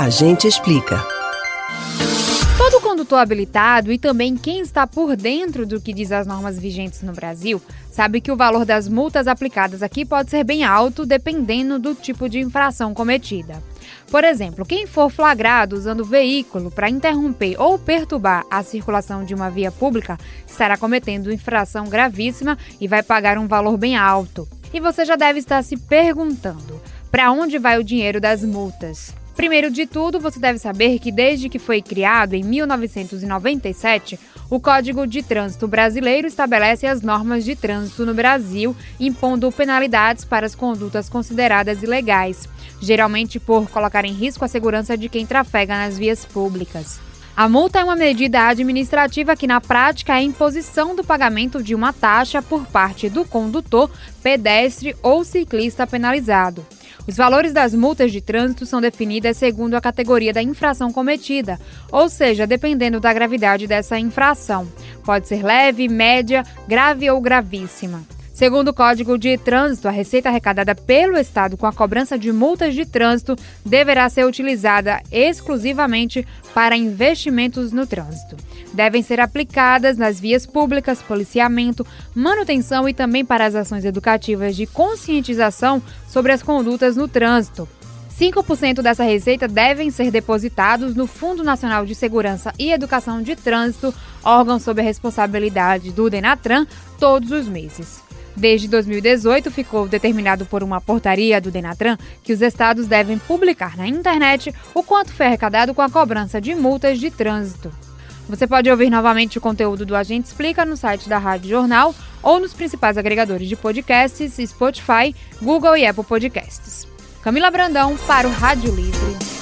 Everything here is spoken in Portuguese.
A gente explica. Todo condutor habilitado e também quem está por dentro do que diz as normas vigentes no Brasil sabe que o valor das multas aplicadas aqui pode ser bem alto dependendo do tipo de infração cometida. Por exemplo, quem for flagrado usando veículo para interromper ou perturbar a circulação de uma via pública estará cometendo infração gravíssima e vai pagar um valor bem alto. E você já deve estar se perguntando: para onde vai o dinheiro das multas? Primeiro de tudo, você deve saber que desde que foi criado em 1997, o Código de Trânsito Brasileiro estabelece as normas de trânsito no Brasil, impondo penalidades para as condutas consideradas ilegais, geralmente por colocar em risco a segurança de quem trafega nas vias públicas. A multa é uma medida administrativa que, na prática, é a imposição do pagamento de uma taxa por parte do condutor, pedestre ou ciclista penalizado. Os valores das multas de trânsito são definidas segundo a categoria da infração cometida, ou seja, dependendo da gravidade dessa infração. Pode ser leve, média, grave ou gravíssima. Segundo o Código de Trânsito, a receita arrecadada pelo Estado com a cobrança de multas de trânsito deverá ser utilizada exclusivamente para investimentos no trânsito devem ser aplicadas nas vias públicas, policiamento, manutenção e também para as ações educativas de conscientização sobre as condutas no trânsito. 5% dessa receita devem ser depositados no Fundo Nacional de Segurança e Educação de Trânsito, órgão sob a responsabilidade do Denatran, todos os meses. Desde 2018, ficou determinado por uma portaria do Denatran que os estados devem publicar na internet o quanto foi arrecadado com a cobrança de multas de trânsito. Você pode ouvir novamente o conteúdo do Agente Explica no site da Rádio Jornal ou nos principais agregadores de podcasts, Spotify, Google e Apple Podcasts. Camila Brandão para o Rádio Livre.